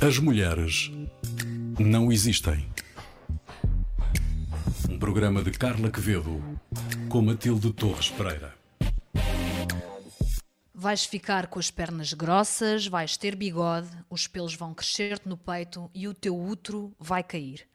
As mulheres não existem. Um programa de Carla Quevedo com Matilde Torres Pereira. Vais ficar com as pernas grossas, vais ter bigode, os pelos vão crescer-te no peito e o teu útero vai cair.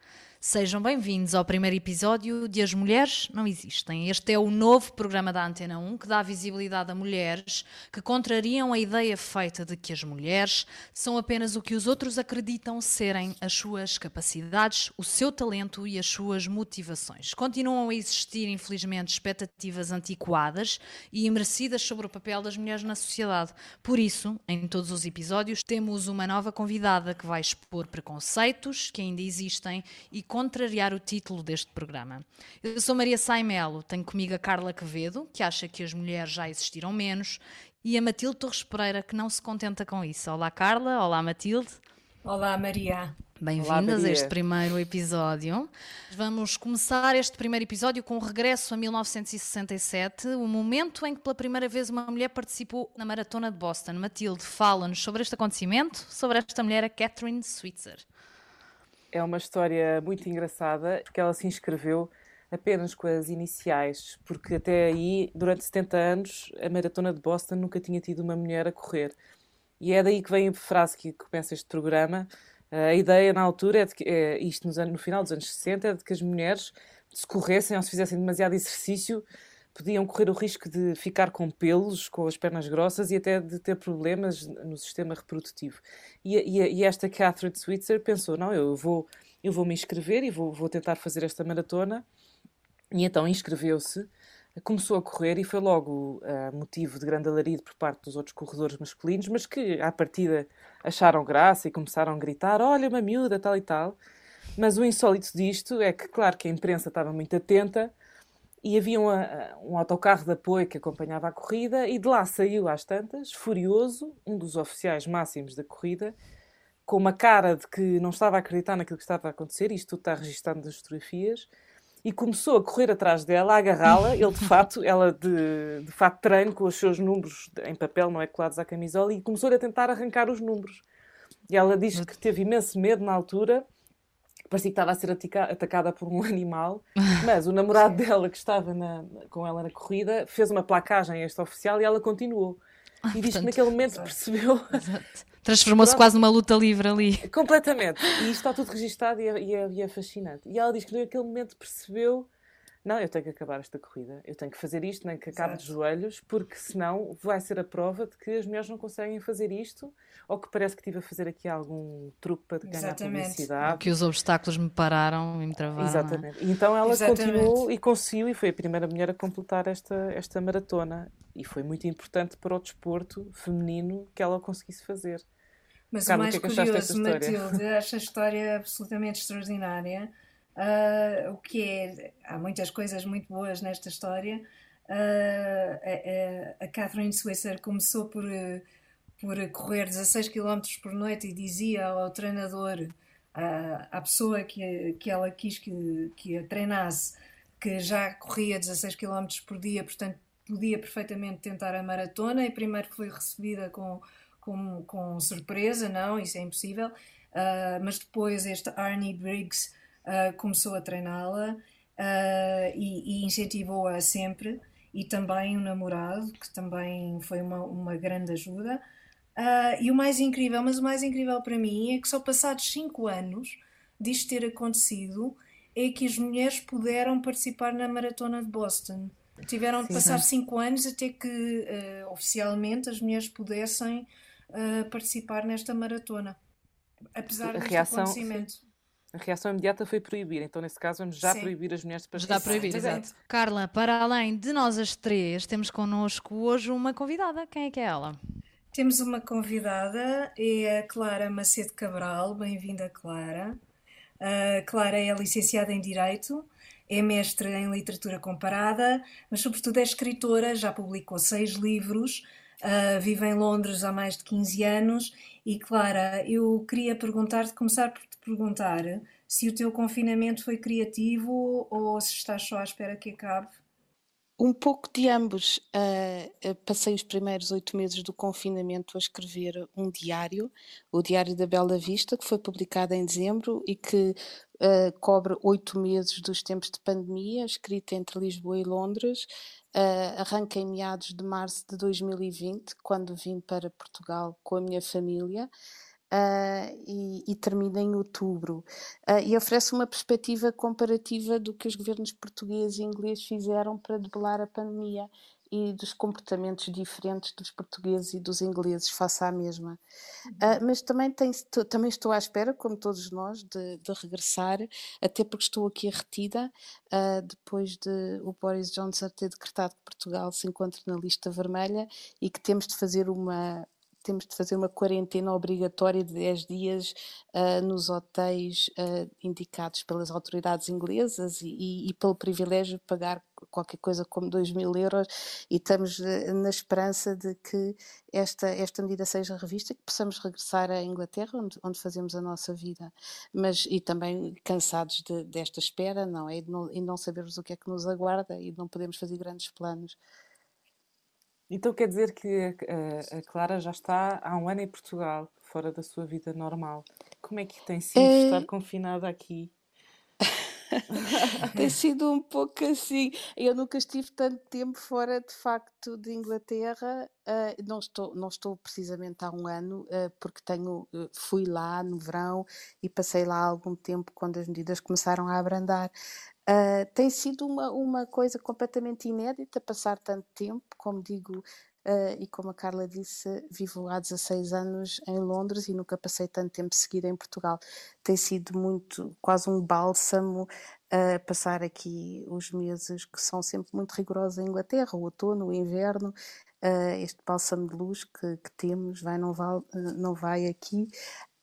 Sejam bem-vindos ao primeiro episódio de As Mulheres Não Existem. Este é o novo programa da Antena 1 que dá visibilidade a mulheres que contrariam a ideia feita de que as mulheres são apenas o que os outros acreditam serem as suas capacidades, o seu talento e as suas motivações. Continuam a existir, infelizmente, expectativas antiquadas e imerecidas sobre o papel das mulheres na sociedade. Por isso, em todos os episódios, temos uma nova convidada que vai expor preconceitos que ainda existem e contrariar o título deste programa. Eu sou Maria Saimelo, tenho comigo a Carla Quevedo, que acha que as mulheres já existiram menos, e a Matilde Torres Pereira, que não se contenta com isso. Olá, Carla. Olá, Matilde. Olá, Maria. Bem-vindas a este primeiro episódio. Vamos começar este primeiro episódio com o regresso a 1967, o momento em que pela primeira vez uma mulher participou na Maratona de Boston. Matilde, fala-nos sobre este acontecimento, sobre esta mulher, a Catherine Switzer é uma história muito engraçada, porque ela se inscreveu apenas com as iniciais, porque até aí, durante 70 anos, a maratona de Boston nunca tinha tido uma mulher a correr. E é daí que vem a frase que começa este programa. A ideia na altura é de que, é, isto nos anos, no final dos anos 60, é de que as mulheres se corressem ou se fizessem demasiado exercício, podiam correr o risco de ficar com pelos, com as pernas grossas e até de ter problemas no sistema reprodutivo. E, e, e esta Catherine Switzer pensou: não, eu vou, eu vou me inscrever e vou, vou tentar fazer esta maratona. E então inscreveu-se, começou a correr e foi logo uh, motivo de grande alarido por parte dos outros corredores masculinos, mas que à partida acharam graça e começaram a gritar: olha, uma miúda, tal e tal. Mas o insólito disto é que, claro, que a imprensa estava muito atenta e havia um, um autocarro de apoio que acompanhava a corrida e de lá saiu às tantas, furioso, um dos oficiais máximos da corrida, com uma cara de que não estava a acreditar naquilo que estava a acontecer, isto tudo está registado nas fotografias, e começou a correr atrás dela, a agarrá-la, ele de fato, ela de, de fato treino com os seus números em papel, não é colados à camisola, e começou-lhe a tentar arrancar os números. E ela diz que teve imenso medo na altura, parecia que estava a ser atacada por um animal, mas o namorado dela, que estava na, com ela na corrida, fez uma placagem a este oficial e ela continuou. E ah, diz que naquele momento exato. percebeu. Transformou-se quase numa luta livre ali. Completamente. E isto está tudo registado e é, e, é, e é fascinante. E ela diz que naquele momento percebeu não, eu tenho que acabar esta corrida, eu tenho que fazer isto, nem que acabe Exato. de joelhos, porque senão vai ser a prova de que as mulheres não conseguem fazer isto, ou que parece que estive a fazer aqui algum truque para ganhar Exatamente. publicidade. Que os obstáculos me pararam e me travaram. É? Exatamente. É? Então ela Exatamente. continuou e conseguiu, e foi a primeira mulher a completar esta, esta maratona. E foi muito importante para o desporto feminino que ela conseguisse fazer. Mas Carla, o mais que é que curioso, Matilde, esta história absolutamente extraordinária Uh, o que é. Há muitas coisas muito boas nesta história. Uh, a, a, Catherine Switzer começou por, por correr 16 km por noite e dizia ao treinador, uh, à pessoa que, que ela quis que, que a treinasse, que já corria 16 km por dia, portanto podia perfeitamente tentar a maratona. E primeiro foi recebida com, com, com surpresa, não, isso é impossível. Uh, mas depois este Arnie Briggs uh, começou a treiná-la uh, e, e incentivou-a sempre, e também o namorado, que também foi uma, uma grande ajuda. Uh, e o mais incrível, mas o mais incrível para mim é que só passados 5 anos disto ter acontecido, é que as mulheres puderam participar na maratona de Boston. Tiveram de passar 5 anos até que uh, oficialmente as mulheres pudessem uh, participar nesta maratona. Apesar deste reação, acontecimento a reação imediata foi proibir. Então, nesse caso, vamos já Sim. proibir as mulheres de participar. Já proibir, exato. Carla, para além de nós as três, temos connosco hoje uma convidada. Quem é que é ela? Temos uma convidada, é a Clara Macedo Cabral. Bem-vinda, Clara. A Clara é licenciada em Direito, é mestre em Literatura Comparada, mas, sobretudo, é escritora, já publicou seis livros, uh, vive em Londres há mais de 15 anos. E, Clara, eu queria perguntar-te, começar por perguntar se o teu confinamento foi criativo ou se estás só à espera que acabe. Um pouco de ambos. Uh, passei os primeiros oito meses do confinamento a escrever um diário, o Diário da Bela Vista, que foi publicado em dezembro e que uh, cobre oito meses dos tempos de pandemia, escrito entre Lisboa e Londres. Uh, arranca em meados de março de 2020, quando vim para Portugal com a minha família uh, e, e, termina em outubro. Uh, e oferece uma perspectiva comparativa do que os governos português e inglês fizeram para debelar a pandemia e dos comportamentos diferentes dos portugueses e dos ingleses face à mesma. Uh, mas também, tem, também estou à espera, como todos nós, de, de regressar, até porque estou aqui retida, uh, depois de o Boris Johnson ter decretado que Portugal se encontra na lista vermelha e que temos de fazer uma, temos de fazer uma quarentena obrigatória de 10 dias uh, nos hotéis uh, indicados pelas autoridades inglesas e, e, pelo privilégio de pagar qualquer coisa como 2 mil euros. E estamos uh, na esperança de que esta, esta medida seja revista que possamos regressar à Inglaterra onde, onde fazemos a nossa vida. Mas e também cansados de, desta espera não é? E, não, e não sabermos o que é que nos aguarda e não podemos fazer grandes planos então quer dizer que a, a, Clara já está há um ano em Portugal, fora da sua vida normal. Como é que tem sido é... estar confinada aqui? tem sido um pouco assim. Eu nunca estive tanto tempo fora, de facto, de Inglaterra. Uh, não, estou, não estou precisamente há um ano, uh, porque tenho, uh, fui lá no verão e passei lá algum tempo quando as medidas começaram a abrandar. Tem sido uma, uma coisa completamente inédita passar tanto tempo, como digo, uh, e como a Carla disse, vivo há 16 anos em Londres e nunca passei tanto tempo seguido em Portugal. Tem sido muito, quase um bálsamo uh, passar aqui os meses que são sempre muito rigorosos em Inglaterra, o outono, o inverno, este bálsamo de luz que, que temos vai não, vai, não vai aqui.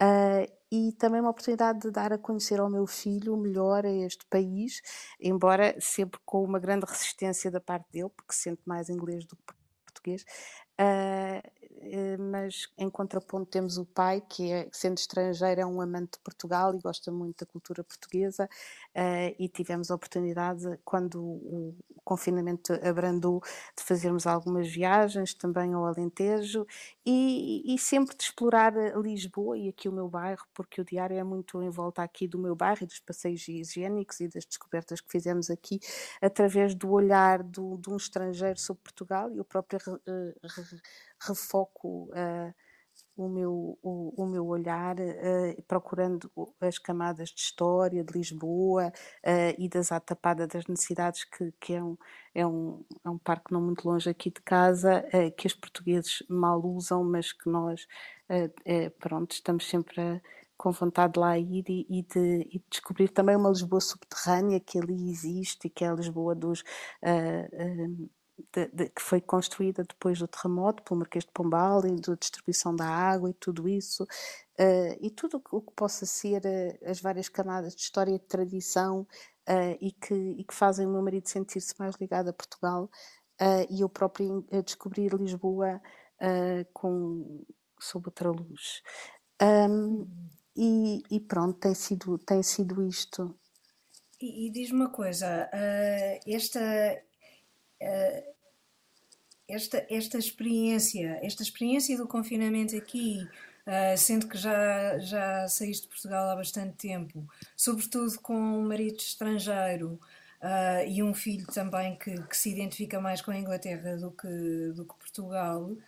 Uh, e também uma oportunidade de dar a conhecer ao meu filho melhor este país, embora sempre com uma grande resistência da parte dele, porque sente mais inglês do que português. Uh, mas em contraponto temos o pai, que é, sendo estrangeiro, é um amante de Portugal e gosta muito da cultura portuguesa, uh, e tivemos a oportunidade, quando o, confinamento abrandou, de fazermos algumas viagens também ao Alentejo e, e, sempre de explorar Lisboa e aqui o meu bairro, porque o diário é muito em volta aqui do meu bairro e dos passeios higiênicos e das descobertas que fizemos aqui, através do olhar do, de um estrangeiro sobre Portugal e o próprio refoco uh, o, meu, o, o meu olhar uh, procurando as camadas de história de Lisboa uh, e das Atapada das Necessidades, que, que é, um, é, um, é um parque não muito longe aqui de casa, que os portugueses mal usam, mas que nós, pronto, estamos sempre a com vontade de lá ir e, e, de, e, de, descobrir também uma Lisboa subterrânea que ali existe e que é a Lisboa dos uh, uh, de, de, que foi construída depois do terremoto pelo Marquês de Pombal e da distribuição da água e tudo isso, uh, e tudo o que possa ser uh, as várias camadas de história e de tradição uh, e, que, e que fazem o meu marido sentir-se mais ligado a Portugal e eu próprio descobrir Lisboa com, sob outra luz. Um, e, e, pronto, tem sido, tem sido isto. E, e diz-me uma coisa, uh, esta, esta experiência, esta experiência do confinamento aqui, uh, sendo que já, já saíste de Portugal há bastante tempo, sobretudo com um marido estrangeiro uh, e um filho também que, que, se identifica mais com a Inglaterra do que, do que Portugal, uh,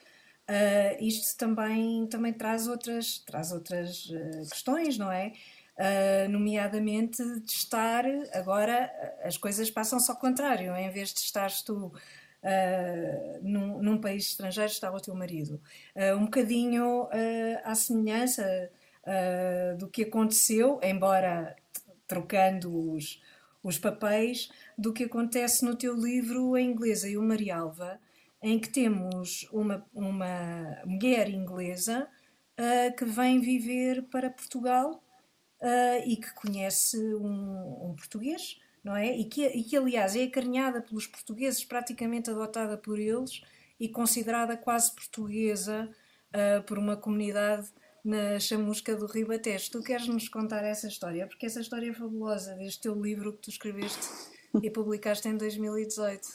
isto também, também traz outras, traz outras questões, não é? Uh, nomeadamente de estar agora as coisas passam-se ao contrário, em vez de estares tu uh, num, num, país estrangeiro, está o teu marido. Uh, um bocadinho à semelhança do que aconteceu, embora trocando os, os papéis, do que acontece no teu livro A Inglesa e o Marialva, em que temos uma, uma mulher inglesa que vem viver para Portugal uh, e que conhece um, um, português, não é? E que, e que, aliás, é acarinhada pelos portugueses, praticamente adotada por eles e considerada quase portuguesa uh, por uma comunidade na chamusca do Ribatejo. Tu queres nos contar essa história? Porque essa história é fabulosa, deste teu livro que tu escreveste e publicaste em 2018.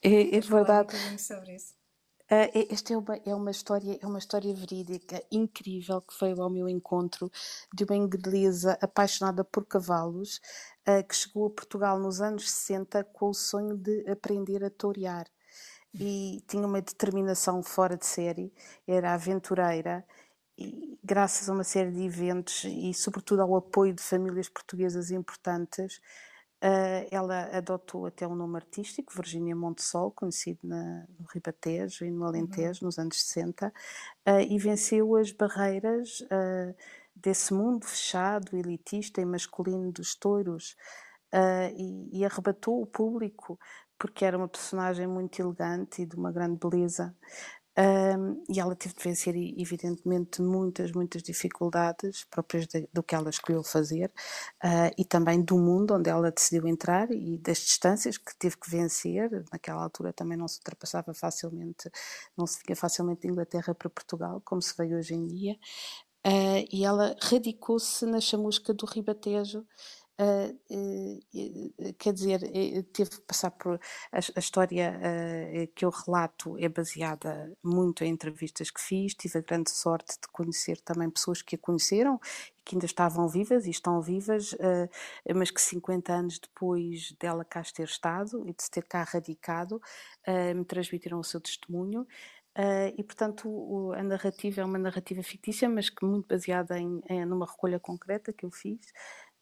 É, é verdade. Um sobre isso. Uh, esta é uma, é uma história é uma história verídica incrível que veio ao meu encontro de uma inglesa apaixonada por cavalos uh, que chegou a Portugal nos anos 60 com o sonho de aprender a torear. E tinha uma determinação fora de série, era aventureira e graças a uma série de eventos e sobretudo ao apoio de famílias portuguesas importantes, ela adotou até um nome artístico, Virginia Montesol, conhecido na, no Ribatejo e no Alentejo, uhum. nos anos 60, uh, e venceu as barreiras uh, desse mundo fechado, elitista e masculino dos touros, e, e, arrebatou o público, porque era uma personagem muito elegante e de uma grande beleza. Um, e ela teve de vencer, evidentemente, muitas, muitas dificuldades próprias de, do que ela escolheu fazer uh, e também do mundo onde ela decidiu entrar e das distâncias que teve que vencer. Naquela altura também não se ultrapassava facilmente, não se vinha facilmente de Inglaterra para Portugal, como se veio hoje em dia. Uh, e ela radicou-se na chamusca do Ribatejo quer dizer, teve que passar por. A, a história que eu relato é baseada muito em entrevistas que fiz. Tive a grande sorte de conhecer também pessoas que a conheceram que ainda estavam vivas e estão vivas, mas que 50 anos depois dela cá ter estado e de se ter cá radicado, me transmitiram o seu testemunho. Uh, e portanto a narrativa é uma narrativa fictícia, mas que muito baseada em, em, numa recolha concreta que eu fiz,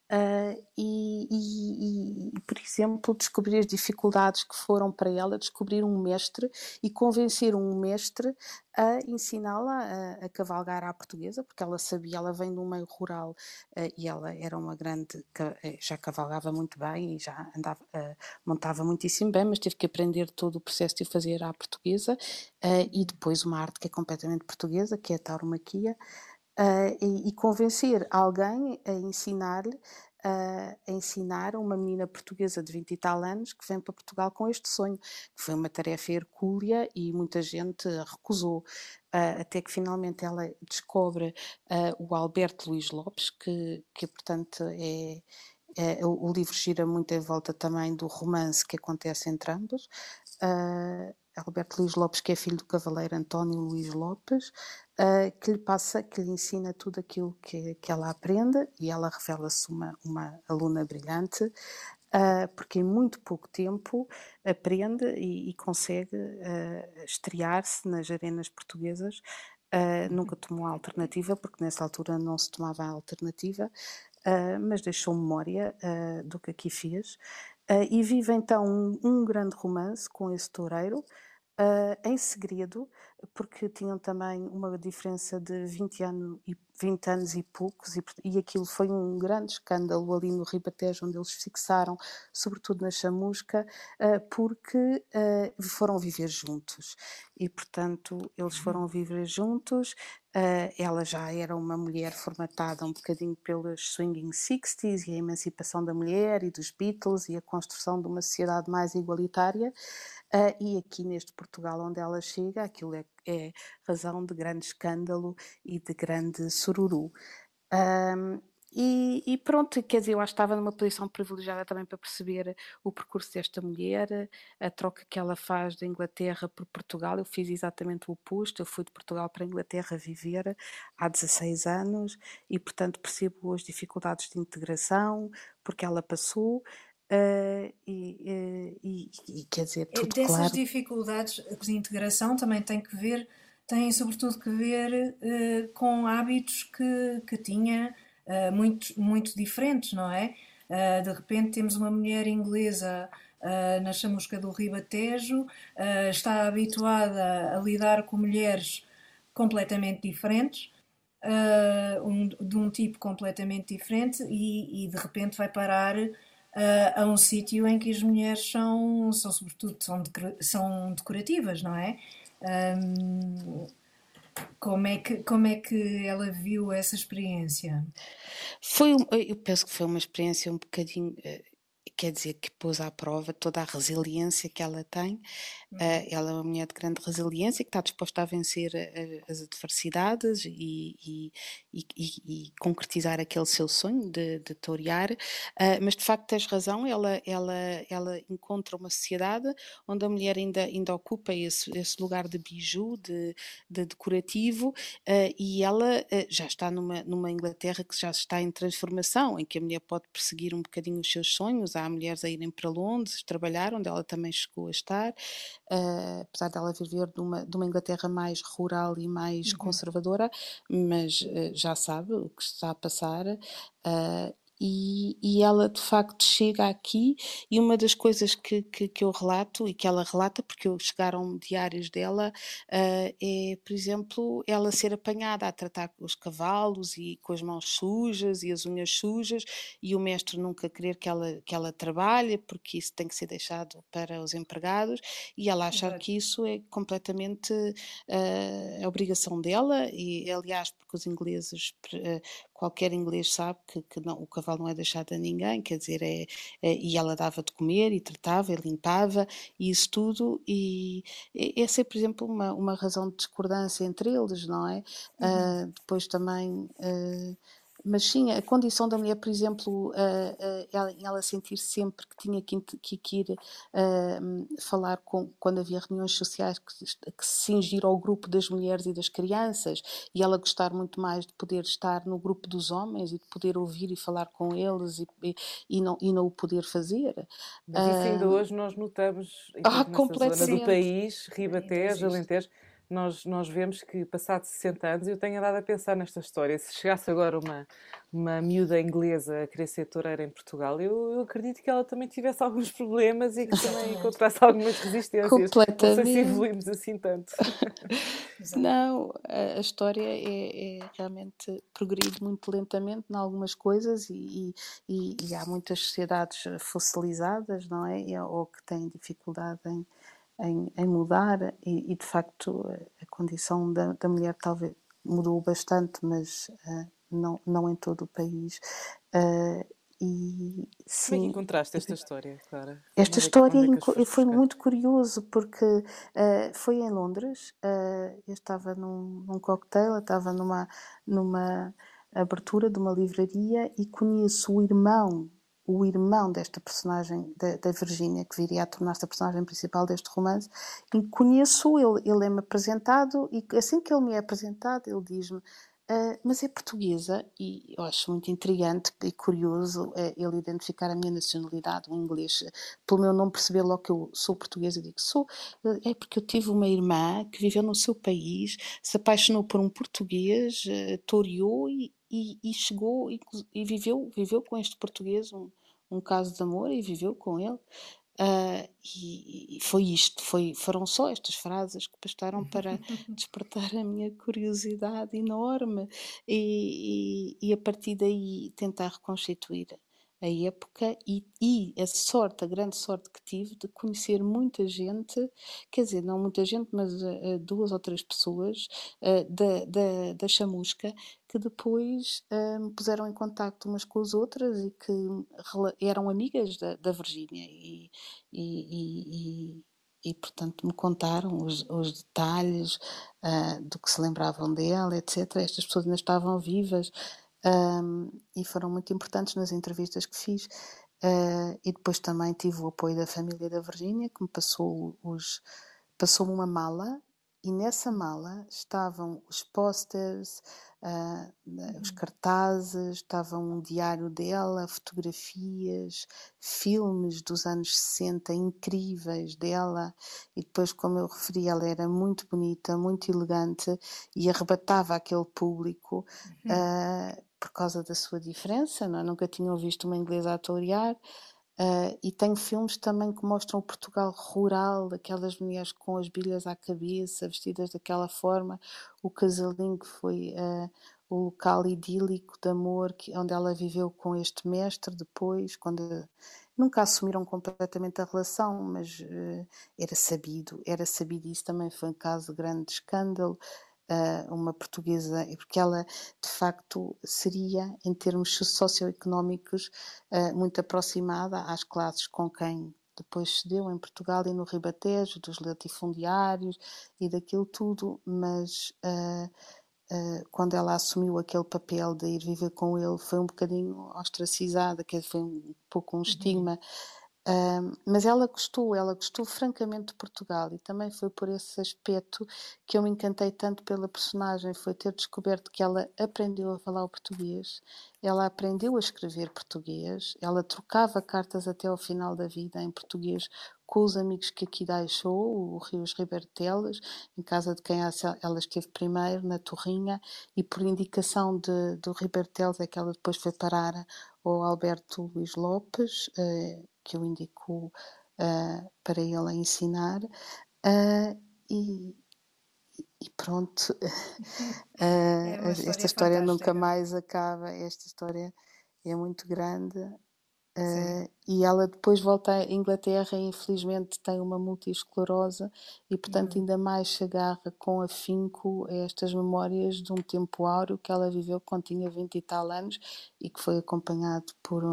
Uh, e, e, e, por exemplo, descobrir as dificuldades que foram para ela, descobrir um mestre e convencer um mestre a ensiná-la a, a, cavalgar à portuguesa, porque ela sabia, ela vem de um meio rural uh, e ela era uma grande, eh, já cavalgava muito bem e já andava, uh, montava muitíssimo bem, mas teve que aprender todo o processo de fazer à portuguesa e depois uma arte que é completamente portuguesa, que é a tauromaquia uh, e, e, convencer alguém a ensinar-lhe a ensinar a uma menina portuguesa de 20 e tal anos que vem para Portugal com este sonho, que foi uma tarefa hercúlea e muita gente recusou, uh, até que finalmente ela descobre o Alberto Luís Lopes, que, que portanto é, é, o livro gira muito em volta também do romance que acontece entre ambos. Alberto Luís Lopes, que é filho do cavaleiro António Luís Lopes, uh, que lhe passa, que lhe ensina tudo aquilo que, que ela aprende e ela revela-se uma, uma aluna brilhante, uh, porque em muito pouco tempo aprende e, e consegue uh, estrear-se nas arenas portuguesas. nunca tomou a alternativa, porque nessa altura não se tomava a alternativa, mas deixou memória do que aqui fez. e vive então um, um grande romance com esse toureiro, uh, em segredo, porque tinham também uma diferença de 20 anos e, 20 anos e poucos, e, e aquilo foi um grande escândalo ali no Ribatejo, onde eles fixaram, sobretudo na chamusca, uh, porque uh, foram viver juntos. E, portanto, eles foram uhum. viver juntos. Uh, ela já era uma mulher formatada um bocadinho pelos swinging 60s e a emancipação da mulher e dos Beatles e a construção de uma sociedade mais igualitária. Uh, e aqui neste Portugal onde ela chega, aquilo é, é razão de grande escândalo e de grande sururu. Um, e, e, pronto, quer dizer, eu acho que estava numa posição privilegiada também para perceber o percurso desta mulher, a troca que ela faz da Inglaterra por Portugal. Eu fiz exatamente o oposto, eu fui de Portugal para a Inglaterra viver há 16 anos e, portanto, percebo as dificuldades de integração, porque ela passou, Uh, e, uh, e, e, quer dizer, tudo Dessas claro. dificuldades de integração também tem que ver, tem sobretudo que ver uh, com hábitos que, que tinha muito, muito diferentes, não é? de repente temos uma mulher inglesa na chamusca do Ribatejo, está habituada a lidar com mulheres completamente diferentes, um, de um tipo completamente diferente, e, e de repente vai parar uh, a um sítio em que as mulheres são, são sobretudo, são, são decorativas, não é? Um, como é, que, como é que ela viu essa experiência? Foi, eu penso que foi uma experiência um bocadinho, eh, quer dizer, que pôs à prova toda a resiliência que ela tem ela é uma mulher de grande resiliência que está disposta a vencer a, as adversidades e, e, e, e, concretizar aquele seu sonho de, de torear. Uh, mas de facto tens razão, ela, ela, ela encontra uma sociedade onde a mulher ainda, ainda ocupa esse, esse lugar de biju, de, de decorativo, e ela já está numa, numa Inglaterra que já está em transformação, em que a mulher pode perseguir um bocadinho os seus sonhos. Há mulheres a irem para Londres trabalhar, onde ela também chegou a estar uh, apesar dela viver de uma, de uma Inglaterra mais rural e mais uhum. conservadora, mas uh, já sabe o que está a passar. Uh, e, e, ela de facto chega aqui e uma das coisas que, que, que, eu relato e que ela relata, porque chegaram diários dela, uh, é, por exemplo, ela ser apanhada a tratar os cavalos e com as mãos sujas e as unhas sujas e o mestre nunca querer que ela, que ela trabalhe porque isso tem que ser deixado para os empregados e ela achar Exato. que isso é completamente uh, a obrigação dela e aliás porque os ingleses uh, qualquer inglês sabe que, que não, o cavalo não é deixado a ninguém, quer dizer, é, é, e ela dava de comer e tratava e limpava e isso tudo, e essa é, por exemplo, uma, uma razão de discordância entre eles, não é? Uhum. Uh, depois também. Uh, mas sim, a condição da mulher, por exemplo, uh, uh, ela, ela, sentir sempre que tinha que, que, que ir uh, falar com, quando havia reuniões sociais que, que se cingir ao grupo das mulheres e das crianças, e ela gostar muito mais de poder estar no grupo dos homens e de poder ouvir e falar com eles e, e, e não, e não o poder fazer. Mas isso ainda hoje nós notamos ah, zona do país, Ribatejo, Alentejo, nós, nós vemos que, passados 60 anos, eu tenho andado a pensar nesta história. Se chegasse agora uma, uma miúda inglesa a querer ser toureira em Portugal, eu, eu acredito que ela também tivesse alguns problemas e que também encontrasse algumas resistências. Completamente. Não sei se evoluímos assim tanto. Não, a, a história é, é, realmente progride muito lentamente em algumas coisas e, e, e há muitas sociedades fossilizadas, não é? Ou que têm dificuldade em em, em mudar e, e, de facto a condição da, da, mulher talvez mudou bastante, mas uh, não, não em todo o país. Uh, e, sim, Como é que encontraste esta história, Clara? Esta história é foi muito curioso porque uh, foi em Londres, eu estava num, num cocktail, estava numa, numa abertura de uma livraria e conheço o irmão o irmão desta personagem, da, da Virgínia, que viria a tornar-se a personagem principal deste romance, conheço ele, ele é-me apresentado, e assim que ele me é apresentado, ele diz-me Uh, mas é portuguesa e eu acho muito intrigante e curioso uh, ele identificar a minha nacionalidade, o inglês, pelo meu não perceber logo que eu sou portuguesa. Eu digo, sou, uh, é porque eu tive uma irmã que viveu no seu país, se apaixonou por um português, uh, toreou e, e, e chegou e, e, viveu, viveu com este português um, um caso de amor e viveu com ele. Uh, e, e, foi isto, foi, foram só estas frases que bastaram para despertar a minha curiosidade enorme e, e, e a partir daí tentar reconstituir a época e, e, a sorte, a grande sorte que tive de conhecer muita gente, quer dizer, não muita gente, mas uh, duas ou três pessoas uh, da, da, da chamusca que depois uh, me puseram em contacto umas com as outras e que eram amigas da, da Virgínia e, e, e, e, portanto me contaram os, os detalhes do que se lembravam dela, etc. Estas pessoas ainda estavam vivas um, e foram muito importantes nas entrevistas que fiz. Uh, e depois também tive o apoio da família da Virgínia, que me passou os passou uma mala e nessa mala estavam os posters, uh, os cartazes, estava um diário dela, fotografias, filmes dos anos 60 incríveis dela. E depois, como eu referi, ela era muito bonita, muito elegante e arrebatava aquele público. Uhum. Uh, por causa da sua diferença, não? É? nunca tinham visto uma inglesa a torear. Uh, e tenho filmes também que mostram o Portugal rural, aquelas mulheres com as bilhas à cabeça, vestidas daquela forma, o casalinho que foi uh, o local idílico de amor que, onde ela viveu com este mestre depois, quando nunca assumiram completamente a relação, mas uh, era sabido, era sabido isso também foi um caso de grande escândalo uma portuguesa, porque ela de facto seria, em termos socioeconómicos, uh, muito aproximada às classes com quem depois se deu em Portugal e no Ribatejo, dos latifundiários e daquilo tudo, mas uh, uh, quando ela assumiu aquele papel de ir viver com ele foi um bocadinho ostracizada, que foi um pouco um uhum. estigma. Uhum mas ela gostou, ela gostou francamente de Portugal e também foi por esse aspecto que eu me encantei tanto pela personagem, foi ter descoberto que ela aprendeu a falar o português, ela aprendeu a escrever português, ela trocava cartas até ao final da vida em português com os amigos que aqui deixou, o Rios Ribertelas, em casa de quem ela esteve primeiro, na Torrinha, e por indicação de, do Ribertelas é que ela depois foi parar ao Alberto Luís Lopes, eh, que eu indico uh, para ele ensinar. Uh, e, e, pronto, uh, é história esta história nunca mais acaba. Esta história é muito grande. Uh, e ela depois volta à Inglaterra e infelizmente tem uma multiesclerose e portanto uhum. ainda mais se agarra com afinco a estas memórias de um tempo áureo que ela viveu quando tinha 20 e tal anos e que foi acompanhado por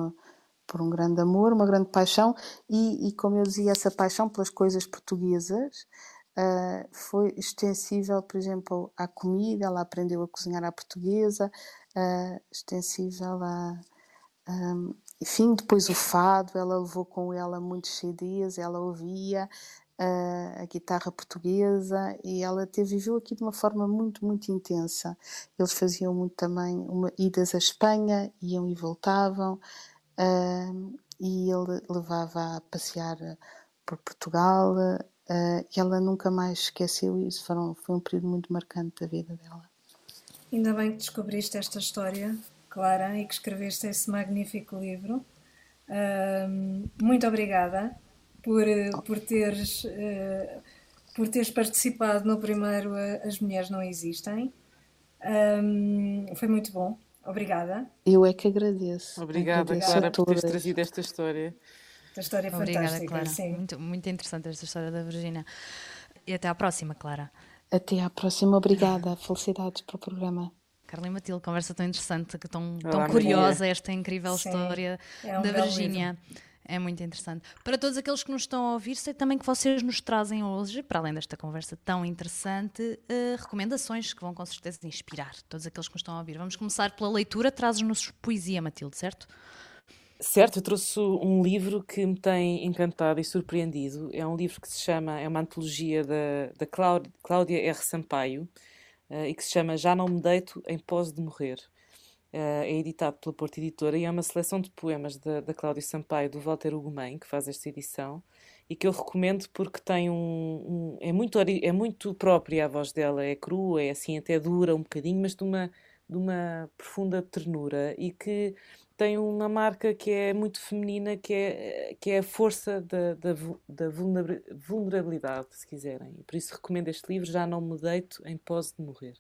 por um grande amor, uma grande paixão e, e como eu dizia, essa paixão pelas coisas portuguesas uh, foi extensível, por exemplo, à comida, ela aprendeu a cozinhar à portuguesa, uh, extensível a, um, enfim, depois o fado, ela levou com ela muitos CDs, ela ouvia uh, a guitarra portuguesa e ela até viveu aqui de uma forma muito, muito intensa. Eles faziam muito também uma, idas à Espanha, iam e voltavam, uh, e ele levava a passear por Portugal uh, e ela nunca mais esqueceu isso. Foram, foi um período muito marcante da vida dela. Ainda bem que descobriste esta história, Clara, e que escreveste esse magnífico livro. Uh, muito obrigada por, por, teres, por teres participado no primeiro As Mulheres Não Existem. Um, foi muito bom. Obrigada. Eu é que agradeço. Obrigada, agradeço Clara, por teres trazido esta história. Esta história é Obrigada, fantástica. Clara. Sim. Muito, muito interessante esta história da Virgínia. E até à próxima, Clara. Até à próxima. Obrigada. Felicidades para o programa. Carla e Matilde, conversa tão interessante, tão, tão curiosa esta incrível Sim, história é um da Virgínia. É muito interessante. Para todos aqueles que nos estão a ouvir, sei também que vocês nos trazem hoje, para além desta conversa tão interessante, uh, recomendações que vão com certeza inspirar todos aqueles que nos estão a ouvir. Vamos começar pela leitura. Trazes-nos poesia, Matilde, certo? Certo, eu trouxe um livro que me tem encantado e surpreendido. É um livro que se chama, é uma antologia da, da Cláudia R. Sampaio uh, e que se chama Já Não Me Deito em Pose de Morrer. Uh, é editado pela Porta Editora e é uma seleção de poemas da, da Cláudia Sampaio do Walter Ugumem, que faz esta edição, e que eu recomendo porque tem um, um, é, muito, é muito própria a voz dela, é crua, é assim até dura um bocadinho, mas de uma, de uma profunda ternura e que tem uma marca que é muito feminina, que é, que é a força da, da, da vulnerabilidade, se quiserem. Por isso recomendo este livro, Já Não Me Deito em Pose de Morrer.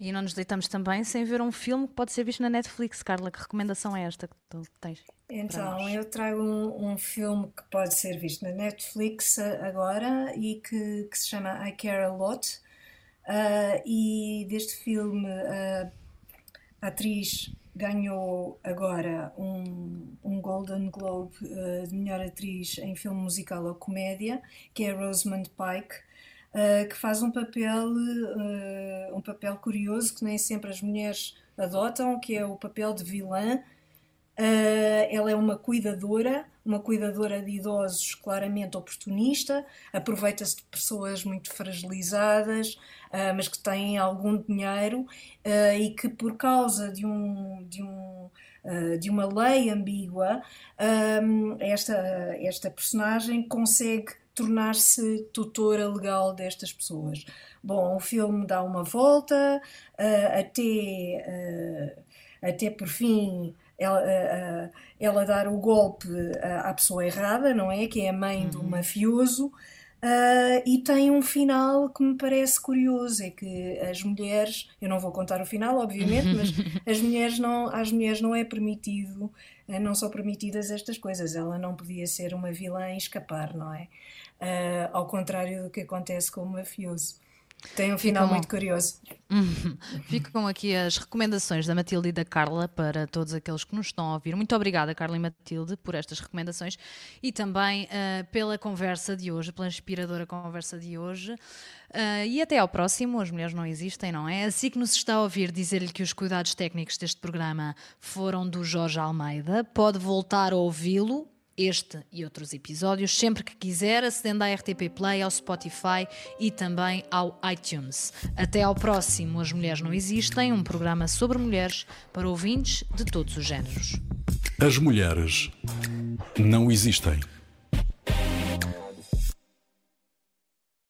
E não nos deitamos também sem ver um filme que pode ser visto na Netflix. Carla, que recomendação é esta que tu tens? Então, eu trago um, um, filme que pode ser visto na Netflix agora e que, que se chama I Care a Lot. Uh, e deste filme, uh, a atriz ganhou agora um, um Golden Globe uh, de melhor atriz em filme musical ou comédia, que é Rosamund Pike uh, que faz um papel, uh, um papel curioso que nem sempre as mulheres adotam, que é o papel de vilã. Uh, ela é uma cuidadora, uma cuidadora de idosos claramente oportunista, aproveita-se de pessoas muito fragilizadas, uh, mas que têm algum dinheiro uh, e que por causa de um, de um de uma lei ambígua, esta, esta personagem consegue tornar-se tutora legal destas pessoas. Bom, o filme dá uma volta uh, até, uh, até por fim ela, uh, ela, dar o golpe à pessoa errada, não é? Que é a mãe uhum. do mafioso. Uh, e tem um final que me parece curioso, é que as mulheres, eu não vou contar o final, obviamente, mas as mulheres não, às mulheres não é permitido, uh, não são permitidas estas coisas. Ela não podia ser uma vilã e escapar, não é? uh, ao contrário do que acontece com o mafioso. Tem um final Ficam... muito curioso. Ficam aqui as recomendações da Matilde e da Carla para todos aqueles que nos estão a ouvir. Muito obrigada, Carla e Matilde, por estas recomendações e também uh, pela conversa de hoje, pela inspiradora conversa de hoje. Uh, e até ao próximo. As mulheres não existem, não é? Assim que nos está a ouvir dizer-lhe que os cuidados técnicos deste programa foram do Jorge Almeida, pode voltar a ouvi-lo este e outros episódios sempre que quiser, acedendo à RTP Play, ao Spotify e também ao iTunes. Até ao próximo As Mulheres Não Existem, um programa sobre mulheres para ouvintes de todos os géneros. As mulheres não existem.